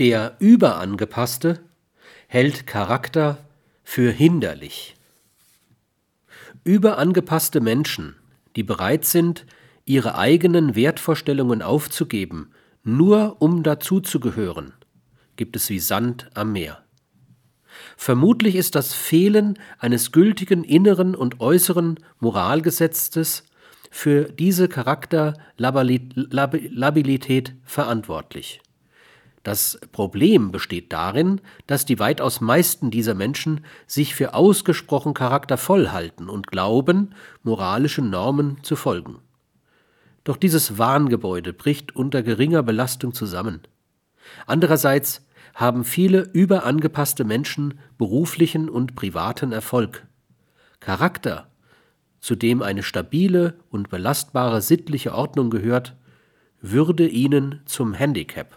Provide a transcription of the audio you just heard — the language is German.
Der Überangepasste hält Charakter für hinderlich. Überangepasste Menschen, die bereit sind, ihre eigenen Wertvorstellungen aufzugeben, nur um dazuzugehören, gibt es wie Sand am Meer. Vermutlich ist das Fehlen eines gültigen inneren und äußeren Moralgesetzes für diese Charakterlabilität verantwortlich. Das Problem besteht darin, dass die weitaus meisten dieser Menschen sich für ausgesprochen charaktervoll halten und glauben, moralischen Normen zu folgen. Doch dieses Wahngebäude bricht unter geringer Belastung zusammen. Andererseits haben viele überangepasste Menschen beruflichen und privaten Erfolg. Charakter, zu dem eine stabile und belastbare sittliche Ordnung gehört, würde ihnen zum Handicap.